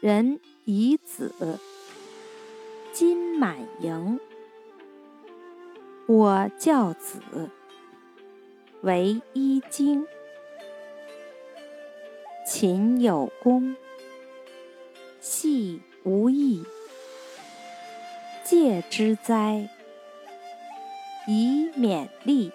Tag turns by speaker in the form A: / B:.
A: 人以子，金满盈。我教子，为一经。勤有功，戏无益。戒之哉，以勉励。